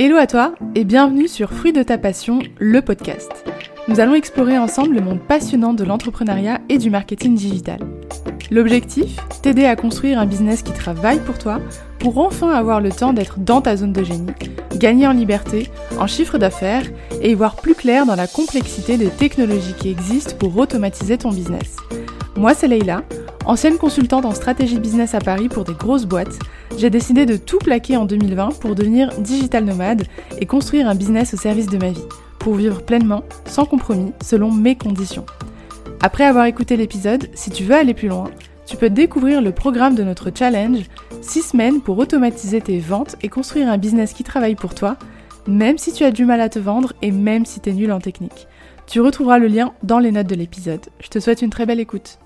Hello à toi et bienvenue sur Fruit de ta passion, le podcast. Nous allons explorer ensemble le monde passionnant de l'entrepreneuriat et du marketing digital. L'objectif T'aider à construire un business qui travaille pour toi pour enfin avoir le temps d'être dans ta zone de génie, gagner en liberté, en chiffre d'affaires et y voir plus clair dans la complexité des technologies qui existent pour automatiser ton business. Moi, c'est Leïla, ancienne consultante en stratégie business à Paris pour des grosses boîtes. J'ai décidé de tout plaquer en 2020 pour devenir digital nomade et construire un business au service de ma vie, pour vivre pleinement, sans compromis, selon mes conditions. Après avoir écouté l'épisode, si tu veux aller plus loin, tu peux découvrir le programme de notre challenge 6 semaines pour automatiser tes ventes et construire un business qui travaille pour toi, même si tu as du mal à te vendre et même si tu es nul en technique. Tu retrouveras le lien dans les notes de l'épisode. Je te souhaite une très belle écoute.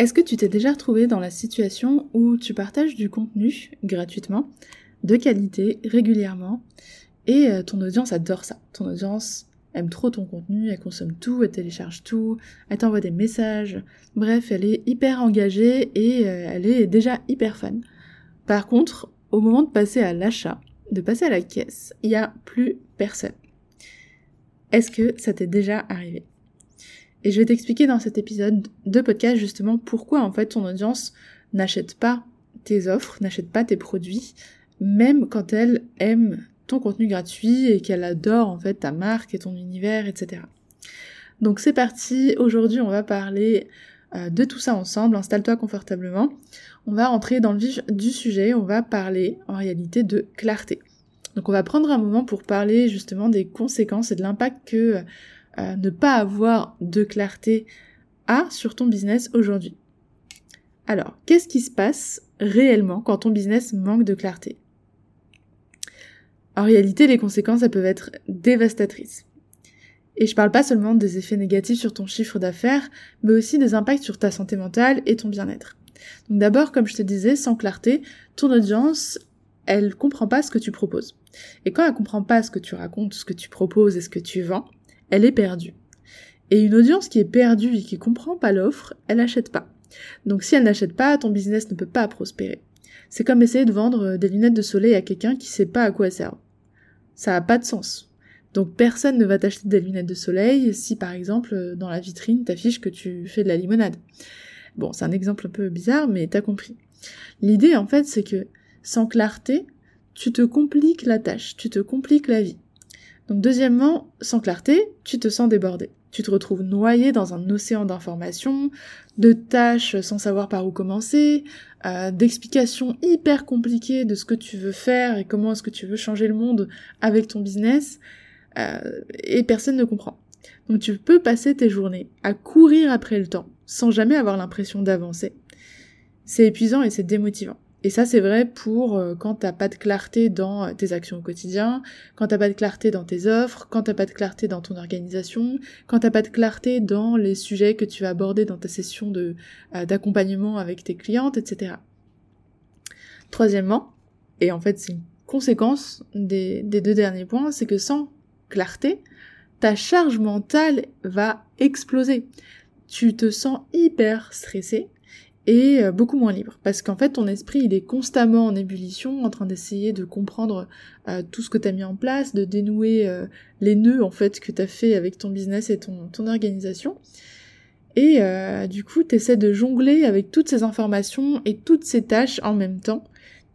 Est-ce que tu t'es déjà retrouvé dans la situation où tu partages du contenu gratuitement, de qualité, régulièrement, et euh, ton audience adore ça? Ton audience aime trop ton contenu, elle consomme tout, elle télécharge tout, elle t'envoie des messages. Bref, elle est hyper engagée et euh, elle est déjà hyper fan. Par contre, au moment de passer à l'achat, de passer à la caisse, il n'y a plus personne. Est-ce que ça t'est déjà arrivé? Et je vais t'expliquer dans cet épisode de podcast justement pourquoi en fait ton audience n'achète pas tes offres, n'achète pas tes produits, même quand elle aime ton contenu gratuit et qu'elle adore en fait ta marque et ton univers, etc. Donc c'est parti, aujourd'hui on va parler euh, de tout ça ensemble, installe-toi confortablement. On va rentrer dans le vif du sujet, on va parler en réalité de clarté. Donc on va prendre un moment pour parler justement des conséquences et de l'impact que ne pas avoir de clarté a sur ton business aujourd'hui. Alors, qu'est-ce qui se passe réellement quand ton business manque de clarté? En réalité, les conséquences, elles peuvent être dévastatrices. Et je parle pas seulement des effets négatifs sur ton chiffre d'affaires, mais aussi des impacts sur ta santé mentale et ton bien-être. Donc d'abord, comme je te disais, sans clarté, ton audience, elle comprend pas ce que tu proposes. Et quand elle comprend pas ce que tu racontes, ce que tu proposes et ce que tu vends, elle est perdue. Et une audience qui est perdue et qui comprend pas l'offre, elle n'achète pas. Donc si elle n'achète pas, ton business ne peut pas prospérer. C'est comme essayer de vendre euh, des lunettes de soleil à quelqu'un qui sait pas à quoi elles servent. Ça n'a pas de sens. Donc personne ne va t'acheter des lunettes de soleil si par exemple euh, dans la vitrine t'affiches que tu fais de la limonade. Bon, c'est un exemple un peu bizarre, mais t'as compris. L'idée en fait c'est que sans clarté, tu te compliques la tâche, tu te compliques la vie. Deuxièmement, sans clarté, tu te sens débordé. Tu te retrouves noyé dans un océan d'informations, de tâches sans savoir par où commencer, euh, d'explications hyper compliquées de ce que tu veux faire et comment est-ce que tu veux changer le monde avec ton business, euh, et personne ne comprend. Donc tu peux passer tes journées à courir après le temps, sans jamais avoir l'impression d'avancer. C'est épuisant et c'est démotivant. Et ça, c'est vrai pour euh, quand t'as pas de clarté dans tes actions au quotidien, quand t'as pas de clarté dans tes offres, quand t'as pas de clarté dans ton organisation, quand t'as pas de clarté dans les sujets que tu vas aborder dans ta session de euh, d'accompagnement avec tes clientes, etc. Troisièmement, et en fait c'est une conséquence des deux derniers points, c'est que sans clarté, ta charge mentale va exploser. Tu te sens hyper stressé, et euh, beaucoup moins libre. Parce qu'en fait, ton esprit, il est constamment en ébullition, en train d'essayer de comprendre euh, tout ce que tu as mis en place, de dénouer euh, les nœuds, en fait, que tu as fait avec ton business et ton, organisation. Et du coup, tu essaies de jongler avec toutes ces informations et toutes ces tâches en même temps.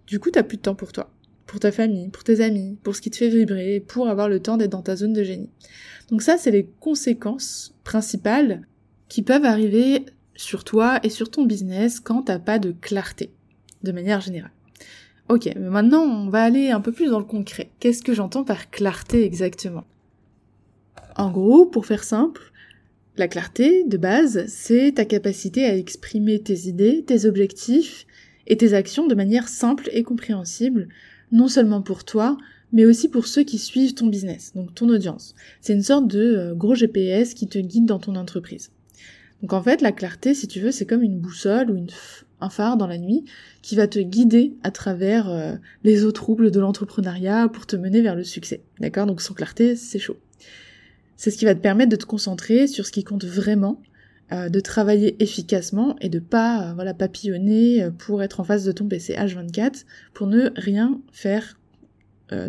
Du coup, t'as plus de temps pour toi, pour ta famille, pour tes amis, pour ce qui te fait vibrer, pour avoir le temps d'être dans ta zone de génie. Donc ça, c'est les conséquences principales qui peuvent arriver sur toi et sur ton business quand t'as pas de clarté, de manière générale. Ok, mais maintenant on va aller un peu plus dans le concret. Qu'est-ce que j'entends par clarté exactement? En gros, pour faire simple, la clarté, de base, c'est ta capacité à exprimer tes idées, tes objectifs et tes actions de manière simple et compréhensible, non seulement pour toi, mais aussi pour ceux qui suivent ton business, donc ton audience. C'est une sorte de euh, gros GPS qui te guide dans ton entreprise. Donc en fait, la clarté, si tu veux, c'est comme une boussole ou un phare dans la nuit qui va te guider à travers euh, les eaux troubles de l'entrepreneuriat pour te mener vers le succès. D'accord? Donc sans clarté, c'est chaud. C'est ce qui va te permettre de te concentrer sur ce qui compte vraiment, euh, de travailler efficacement et de pas euh, voilà papillonner pour être en face de ton PC H24 pour ne rien faire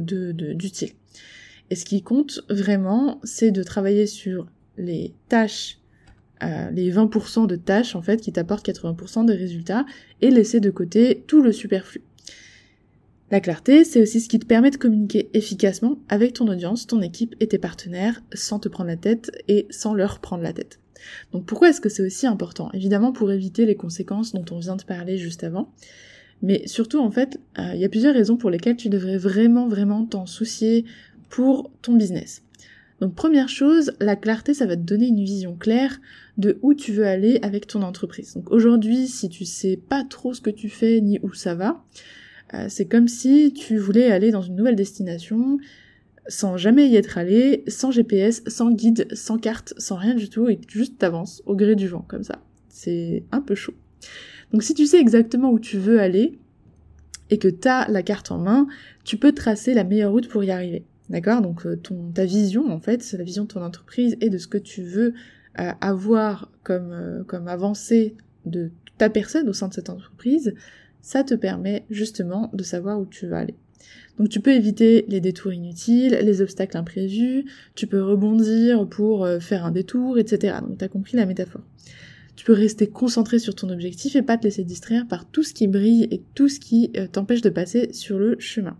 d'utile. Et ce qui compte vraiment, c'est de travailler sur les tâches, euh, les 20% de tâches en fait qui t'apportent 80% des résultats et laisser de côté tout le superflu. La clarté, c'est aussi ce qui te permet de communiquer efficacement avec ton audience, ton équipe et tes partenaires sans te prendre la tête et sans leur prendre la tête. Donc pourquoi est-ce que c'est aussi important? Évidemment pour éviter les conséquences dont on vient de parler juste avant, mais surtout en fait, euh, il y a plusieurs raisons pour lesquelles tu devrais vraiment vraiment t'en soucier pour ton business. Donc première chose, la clarté, ça va te donner une vision claire de où tu veux aller avec ton entreprise. Donc aujourd'hui, si tu sais pas trop ce que tu fais ni où ça va, euh, c'est comme si tu voulais aller dans une nouvelle destination sans jamais y être allé, sans GPS, sans guide, sans carte, sans rien du tout, et juste t'avances au gré du vent, comme ça. C'est un peu chaud. Donc si tu sais exactement où tu veux aller, et que tu as la carte en main, tu peux tracer la meilleure route pour y arriver. D'accord? Donc euh, ta vision, en fait, c'est la vision de ton entreprise et de ce que tu veux euh, avoir comme, euh, comme avancée de ta personne au sein de cette entreprise, ça te permet justement de savoir où tu vas aller. Donc tu peux éviter les détours inutiles, les obstacles imprévus, tu peux rebondir pour faire un détour, etc. Donc tu as compris la métaphore. Tu peux rester concentré sur ton objectif et pas te laisser distraire par tout ce qui brille et tout ce qui euh, t'empêche de passer sur le chemin.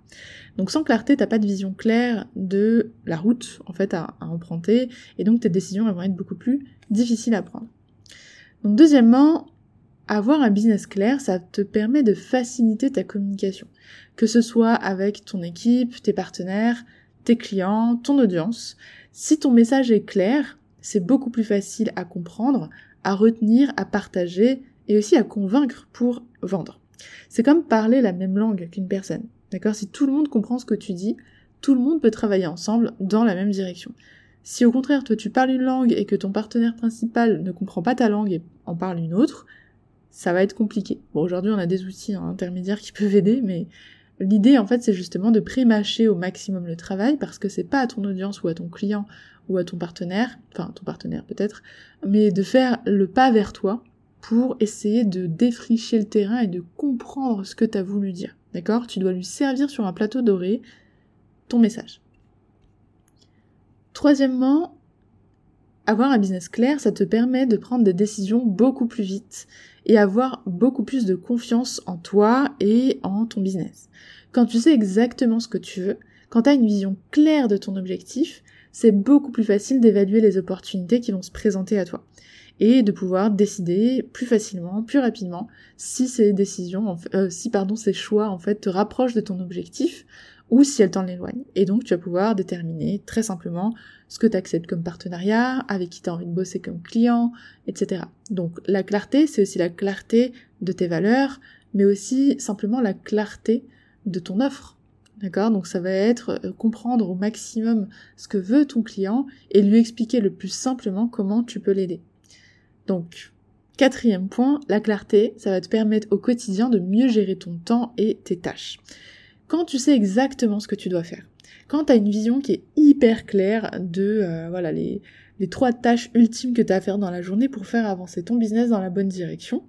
Donc sans clarté, t'as pas de vision claire de la route en fait à, emprunter et donc tes décisions vont être beaucoup plus difficiles à prendre. Donc deuxièmement, avoir un business clair, ça te permet de faciliter ta communication, que ce soit avec ton équipe, tes partenaires, tes clients, ton audience. Si ton message est clair, c'est beaucoup plus facile à comprendre, à retenir, à partager et aussi à convaincre pour vendre. C'est comme parler la même langue qu'une personne. D'accord? Si tout le monde comprend ce que tu dis, tout le monde peut travailler ensemble dans la même direction. Si au contraire, toi tu parles une langue et que ton partenaire principal ne comprend pas ta langue et en parle une autre, ça va être compliqué. Bon, aujourd'hui on a des outils intermédiaires qui peuvent aider, mais l'idée en fait c'est justement de pré-mâcher au maximum le travail parce que c'est pas à ton audience ou à ton client ou à ton partenaire, enfin ton partenaire peut-être, mais de faire le pas vers toi pour essayer de défricher le terrain et de comprendre ce que tu as voulu dire. D'accord? Tu dois lui servir sur un plateau doré ton message. Troisièmement, avoir un business clair, ça te permet de prendre des décisions beaucoup plus vite et avoir beaucoup plus de confiance en toi et en ton business. Quand tu sais exactement ce que tu veux, quand tu as une vision claire de ton objectif, c'est beaucoup plus facile d'évaluer les opportunités qui vont se présenter à toi et de pouvoir décider plus facilement, plus rapidement si ces décisions, euh, si pardon ces choix en fait te rapprochent de ton objectif ou si elles t'en éloignent. Et donc tu vas pouvoir déterminer très simplement ce que tu acceptes comme partenariat, avec qui tu as envie de bosser comme client, etc. Donc la clarté, c'est aussi la clarté de tes valeurs, mais aussi simplement la clarté de ton offre. D'accord? Donc ça va être euh, comprendre au maximum ce que veut ton client et lui expliquer le plus simplement comment tu peux l'aider. Donc, quatrième point, la clarté, ça va te permettre au quotidien de mieux gérer ton temps et tes tâches. Quand tu sais exactement ce que tu dois faire, quand tu as une vision qui est hyper claire de euh, voilà les, les trois tâches ultimes que tu as à faire dans la journée pour faire avancer ton business dans la bonne direction,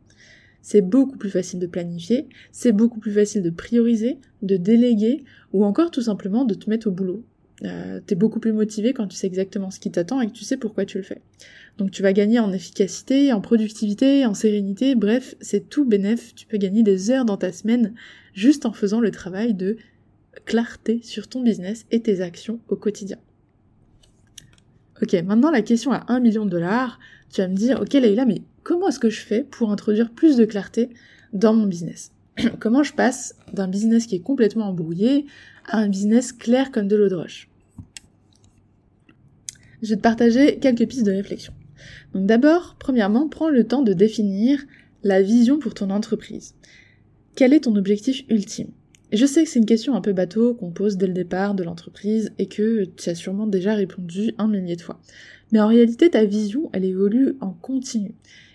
c'est beaucoup plus facile de planifier, c'est beaucoup plus facile de prioriser, de déléguer, ou encore tout simplement de te mettre au boulot. Euh, t'es beaucoup plus motivé quand tu sais exactement ce qui t'attend et que tu sais pourquoi tu le fais. Donc tu vas gagner en efficacité, en productivité, en sérénité, bref, c'est tout bénef, tu peux gagner des heures dans ta semaine juste en faisant le travail de clarté sur ton business et tes actions au quotidien. Ok, maintenant la question à 1 million de dollars, tu vas me dire, ok Leïla, mais comment est-ce que je fais pour introduire plus de clarté dans mon business? Comment je passe d'un business qui est complètement embrouillé à un business clair comme de l'eau de roche? Je vais te partager quelques pistes de réflexion. Donc d'abord, premièrement, prends le temps de définir la vision pour ton entreprise. Quel est ton objectif ultime? Je sais que c'est une question un peu bateau qu'on pose dès le départ de l'entreprise et que tu as sûrement déjà répondu un millier de fois. Mais en réalité, ta vision, elle évolue en continu.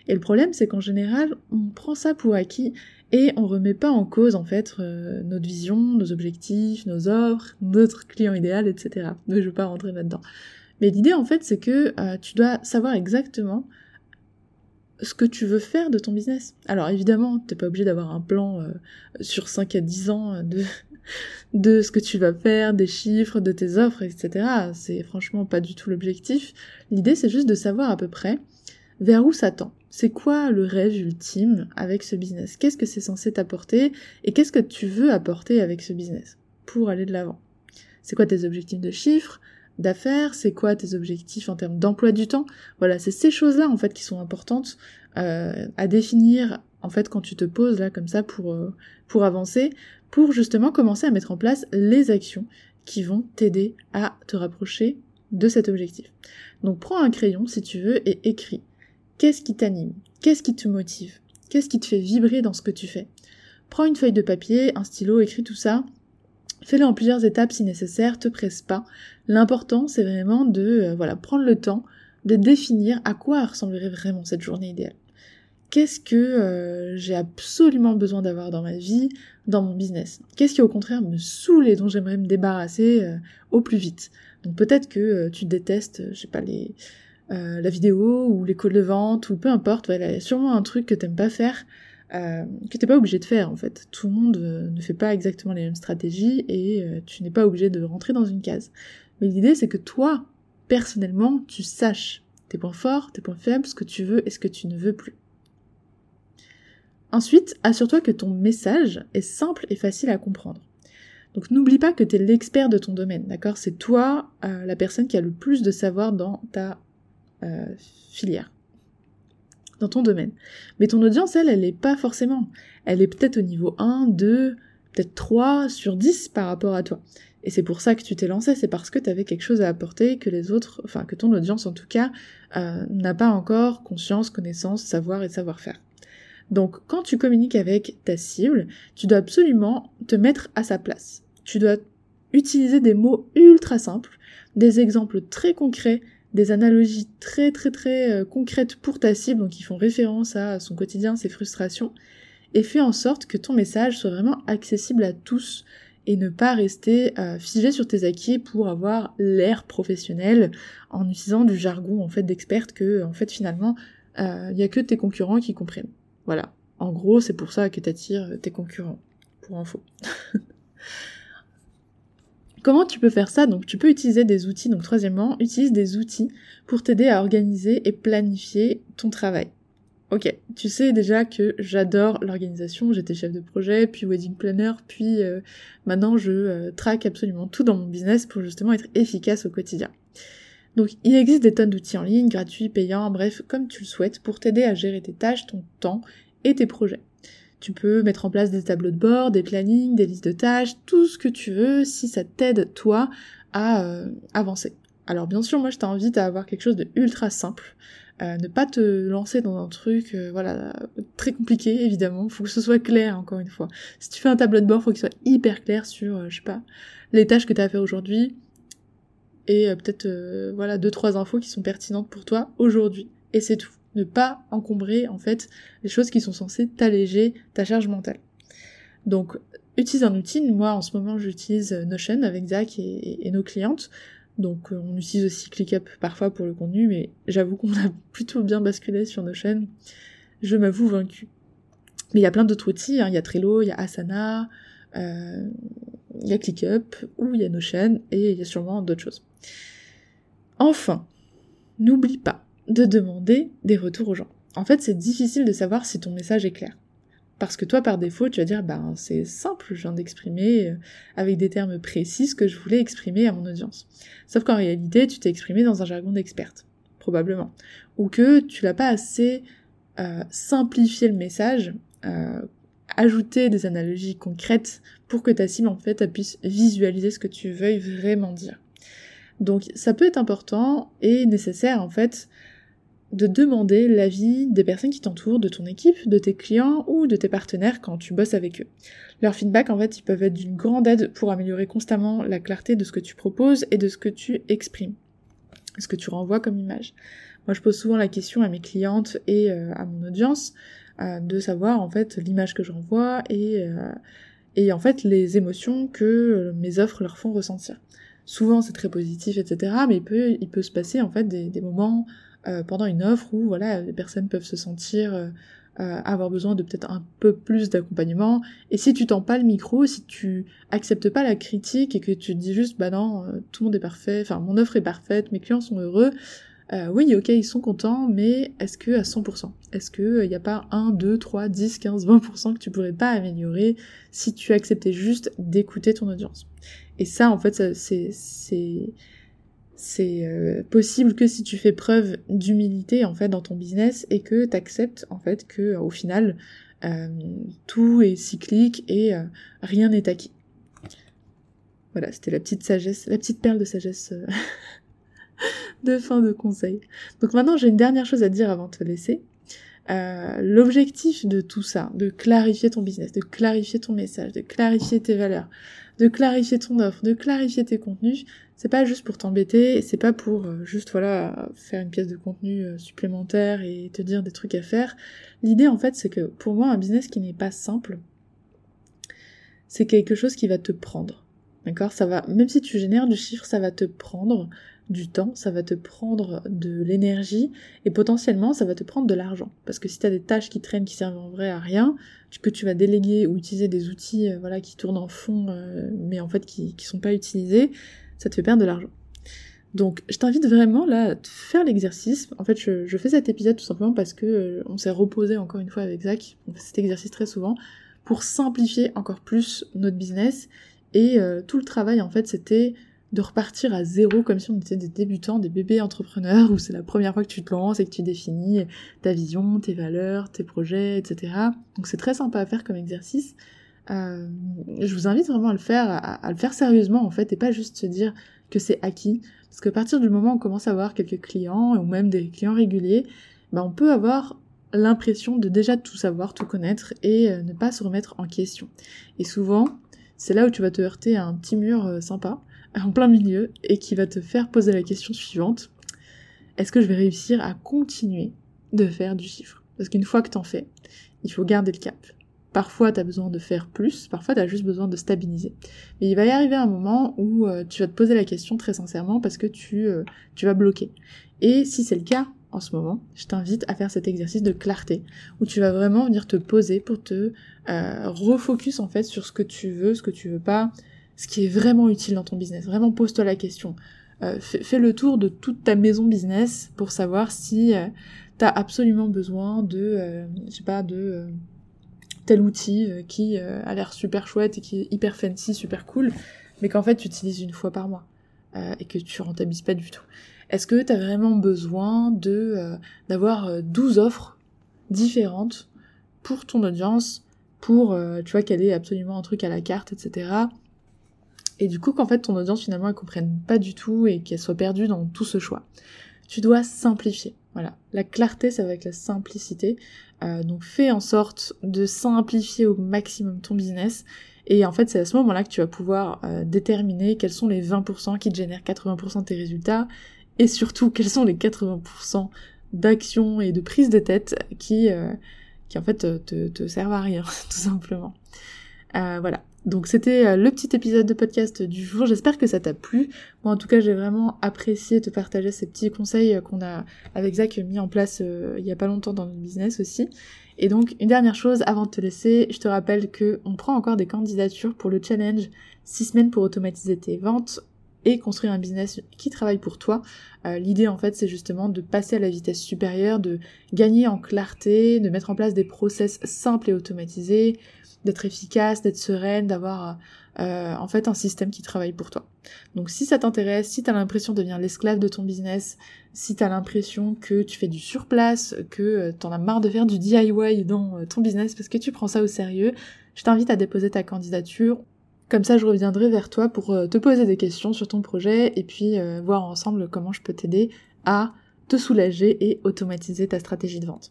Et le problème, c'est qu'en général, on prend ça pour acquis et on remet pas en cause en fait euh, notre vision, nos objectifs, nos offres, notre client idéal, etc. Mais je veux pas rentrer là-dedans. Mais l'idée en fait, c'est que euh, tu dois savoir exactement ce que tu veux faire de ton business. Alors évidemment, t'es pas obligé d'avoir un plan euh, sur 5 à 10 ans de, de ce que tu vas faire, des chiffres, de tes offres, etc. C'est franchement pas du tout l'objectif. L'idée, c'est juste de savoir à peu près vers où ça tend. C'est quoi le rêve ultime avec ce business? Qu'est-ce que c'est censé t'apporter Et qu'est-ce que tu veux apporter avec ce business pour aller de l'avant? C'est quoi tes objectifs de chiffres d'affaires, c'est quoi tes objectifs en termes d'emploi du temps? Voilà, c'est ces choses-là en fait qui sont importantes euh, à définir en fait quand tu te poses là comme ça pour euh, pour avancer, pour justement commencer à mettre en place les actions qui vont t'aider à te rapprocher de cet objectif. Donc prends un crayon si tu veux et écris. Qu'est-ce qui t'anime? Qu'est-ce qui te motive? Qu'est-ce qui te fait vibrer dans ce que tu fais? Prends une feuille de papier, un stylo, écris tout ça. Fais-le en plusieurs étapes si nécessaire, te presse pas. L'important, c'est vraiment de euh, voilà, prendre le temps de définir à quoi ressemblerait vraiment cette journée idéale. Qu'est-ce que euh, j'ai absolument besoin d'avoir dans ma vie, dans mon business? Qu'est-ce qui au contraire me saoule et dont j'aimerais me débarrasser euh, au plus vite? Donc peut-être que tu détestes, je sais pas, les, la vidéo ou les calls de vente ou peu importe, il y a sûrement un truc que t'aimes pas faire euh, que t'es pas obligé de faire en fait. Tout le monde euh, ne fait pas exactement les mêmes stratégies et euh, tu n'es pas obligé de rentrer dans une case. Mais l'idée c'est que toi, personnellement, tu saches tes points forts, tes points faibles, ce que tu veux et ce que tu ne veux plus. Ensuite, assure-toi que ton message est simple et facile à comprendre. Donc n'oublie pas que tu es l'expert de ton domaine, d'accord? C'est toi la personne qui a le plus de savoir dans ta filière dans ton domaine. Mais ton audience, elle, elle est pas forcément. Elle est peut-être au niveau 1, 2, peut-être 3 sur 10 par rapport à toi. Et c'est pour ça que tu t'es lancé, c'est parce que tu avais quelque chose à apporter que les autres, enfin que ton audience en tout cas, euh, n'a pas encore conscience, connaissance, savoir et savoir-faire. Donc quand tu communiques avec ta cible, tu dois absolument te mettre à sa place. Tu dois utiliser des mots ultra simples, des exemples très concrets des analogies très très très euh, concrètes pour ta cible, donc qui font référence à son quotidien, ses frustrations, et fais en sorte que ton message soit vraiment accessible à tous et ne pas rester euh, figé sur tes acquis pour avoir l'air professionnel en utilisant du jargon en fait d'experte que en fait finalement il euh, y a que tes concurrents qui comprennent. Voilà. En gros, c'est pour ça que t'attires tes concurrents. Pour info. Comment tu peux faire ça? Donc tu peux utiliser des outils. Donc troisièmement, utilise des outils pour t'aider à organiser et planifier ton travail. Ok, tu sais déjà que j'adore l'organisation, j'étais chef de projet, puis wedding planner, puis euh, maintenant je euh, traque absolument tout dans mon business pour justement être efficace au quotidien. Donc il existe des tonnes d'outils en ligne, gratuits, payants, bref, comme tu le souhaites, pour t'aider à gérer tes tâches, ton temps et tes projets. Tu peux mettre en place des tableaux de bord, des plannings, des listes de tâches, tout ce que tu veux si ça t'aide toi à euh, avancer. Alors bien sûr, moi je t'invite à avoir quelque chose de ultra simple. Euh, ne pas te lancer dans un truc euh, voilà très compliqué évidemment faut que ce soit clair encore une fois si tu fais un tableau de bord faut qu'il soit hyper clair sur je sais pas les tâches que tu as à faire aujourd'hui et peut-être voilà deux trois infos qui sont pertinentes pour toi aujourd'hui et c'est tout ne pas encombrer en fait les choses qui sont censées t'alléger ta charge mentale. Donc utilise un outil, moi en ce moment j'utilise Notion avec Zach et, nos clientes, donc euh, on utilise aussi ClickUp parfois pour le contenu, mais j'avoue qu'on a plutôt bien basculé sur Notion, je m'avoue vaincu. Mais il y a plein d'autres outils, hein. il y a Trello, il y a Asana, euh, il y a ClickUp, ou il y a Notion, et il y a sûrement d'autres choses. Enfin, n'oublie pas de demander des retours aux gens. En fait, c'est difficile de savoir si ton message est clair. Parce que toi, par défaut, tu vas dire, ben, c'est simple, je viens d'exprimer euh, avec des termes précis ce que je voulais exprimer à mon audience. Sauf qu'en réalité, tu t'es exprimé dans un jargon d'experte, probablement. Ou que tu l'as pas assez euh, simplifié le message, euh, ajouté des analogies concrètes pour que ta cible, en fait, puisse visualiser ce que tu veuilles vraiment dire. Donc, ça peut être important et nécessaire, en fait, de demander l'avis des personnes qui t'entourent, de ton équipe, de tes clients ou de tes partenaires quand tu bosses avec eux. Leurs feedback, en fait, ils peuvent être d'une grande aide pour améliorer constamment la clarté de ce que tu proposes et de ce que tu exprimes, ce que tu renvoies comme image. Moi, je pose souvent la question à mes clientes et euh, à mon audience euh, de savoir en fait l'image que j'envoie et euh, et en fait les émotions que mes offres leur font ressentir. Souvent, c'est très positif, etc. Mais il peut se passer en fait des moments euh, pendant une offre où voilà les personnes peuvent se sentir euh, euh, avoir besoin de peut-être un peu plus d'accompagnement. Et si tu tends pas le micro, si tu acceptes pas la critique et que tu dis juste bah non, euh, tout le monde est parfait, enfin mon offre est parfaite, mes clients sont heureux, euh, oui ok ils sont contents, mais est-ce que à 100% Est-ce que il n'y a pas 1, 2, 3, 10, 15, 20% que tu pourrais pas améliorer si tu acceptais juste d'écouter ton audience? Et ça en fait c'est c'est euh, possible que si tu fais preuve d'humilité en fait dans ton business et que tu acceptes en fait que au final euh, tout est cyclique et euh, rien n'est acquis. Voilà, c'était la petite sagesse, la petite perle de sagesse de fin de conseil. Donc maintenant j'ai une dernière chose à dire avant de te laisser. L'objectif de tout ça, de clarifier ton business, de clarifier ton message, de clarifier tes valeurs, de clarifier ton offre, de clarifier tes contenus, c'est pas juste pour t'embêter, c'est pas pour euh, juste voilà faire une pièce de contenu euh, supplémentaire et te dire des trucs à faire. L'idée en fait c'est que pour moi un business qui n'est pas simple, c'est quelque chose qui va te prendre. D'accord? Ça va même si tu génères du chiffre, ça va te prendre du temps, ça va te prendre de l'énergie et potentiellement ça va te prendre de l'argent. Parce que si tu as des tâches qui traînent qui servent en vrai à rien, que tu vas déléguer ou utiliser des outils euh, voilà qui tournent en fond mais en fait qui, qui sont pas utilisés, ça te fait perdre de l'argent. Donc je t'invite vraiment là à faire l'exercice. En fait, je, fais cet épisode tout simplement parce que euh, on s'est reposé encore une fois avec Zach. On fait cet exercice très souvent pour simplifier encore plus notre business. Et euh, tout le travail en fait, c'était de repartir à zéro comme si on était des débutants, des bébés entrepreneurs où c'est la première fois que tu te lances et que tu définis ta vision, tes valeurs, tes projets, etc. Donc c'est très sympa à faire comme exercice. Euh, je vous invite vraiment à le faire, à, le faire sérieusement en fait, et pas juste se dire que c'est acquis. Parce qu'à partir du moment où on commence à avoir quelques clients, ou même des clients réguliers, ben on peut avoir l'impression de déjà tout savoir, tout connaître, et euh, ne pas se remettre en question. Et souvent, c'est là où tu vas te heurter à un petit mur euh, sympa, en plein milieu, et qui va te faire poser la question suivante. Est-ce que je vais réussir à continuer de faire du chiffre? Parce qu'une fois que t'en fais, il faut garder le cap. Parfois, tu as besoin de faire plus, parfois, tu as juste besoin de stabiliser. Mais il va y arriver un moment où euh, tu vas te poser la question très sincèrement parce que tu, euh, tu vas bloquer. Et si c'est le cas en ce moment, je t'invite à faire cet exercice de clarté, où tu vas vraiment venir te poser pour te euh, refocus en fait sur ce que tu veux, ce que tu veux pas, ce qui est vraiment utile dans ton business. Vraiment pose-toi la question. Fais, fais, le tour de toute ta maison business pour savoir si tu as absolument besoin de, je sais pas, de tel outil euh, qui euh, a l'air super chouette et qui est hyper fancy, super cool, mais qu'en fait tu utilises une fois par mois euh, et que tu rentabilises pas du tout. Est-ce que tu as vraiment besoin d'avoir 12 offres différentes pour ton audience, pour tu vois qu'elle ait absolument un truc à la carte, etc. Et du coup qu'en fait ton audience finalement elle comprenne pas du tout et qu'elle soit perdue dans tout ce choix. Tu dois simplifier. Voilà, la clarté, ça va avec la simplicité. Euh, donc fais en sorte de simplifier au maximum ton business. Et en fait, c'est à ce moment-là que tu vas pouvoir euh, déterminer quels sont les 20% qui te génèrent 80% de tes résultats. Et surtout, quels sont les 80% d'actions et de prise de tête qui, euh, en fait te, servent à rien, tout simplement. voilà. Donc c'était euh, le petit épisode de podcast du jour, j'espère que ça t'a plu. Moi en tout cas j'ai vraiment apprécié de partager ces petits conseils euh, qu'on a avec Zach mis en place euh, il y a pas longtemps dans notre business aussi. Et donc une dernière chose avant de te laisser, je te rappelle que on prend encore des candidatures pour le challenge 6 semaines pour automatiser tes ventes et construire un business qui travaille pour toi. L'idée en fait c'est justement de passer à la vitesse supérieure, de gagner en clarté, de mettre en place des process simples et automatisés, d'être efficace, d'être sereine, d'avoir euh, en fait un système qui travaille pour toi. Donc si ça t'intéresse, si t'as l'impression de devenir l'esclave de ton business, si t'as l'impression que tu fais du surplace, que euh, t'en as marre de faire du DIY dans euh, ton business parce que tu prends ça au sérieux, je t'invite à déposer ta candidature. Comme ça, je reviendrai vers toi pour te poser des questions sur ton projet et puis voir ensemble comment je peux t'aider à te soulager et automatiser ta stratégie de vente.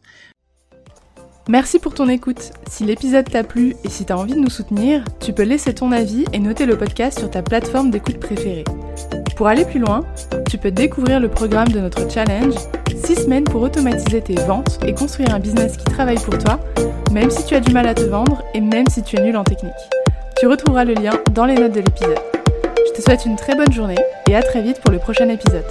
Merci pour ton écoute. Si l'épisode t'a plu et si t'as envie de nous soutenir, tu peux laisser ton avis et noter le podcast sur ta plateforme d'écoute préférée. Pour aller plus loin, tu peux découvrir le programme de notre challenge 6 semaines pour automatiser tes ventes et construire un business qui travaille pour toi, même si tu as du mal à te vendre et même si tu es nul en technique. Tu retrouveras le lien dans les notes de l'épisode. Je te souhaite une très bonne journée et à très vite pour le prochain épisode.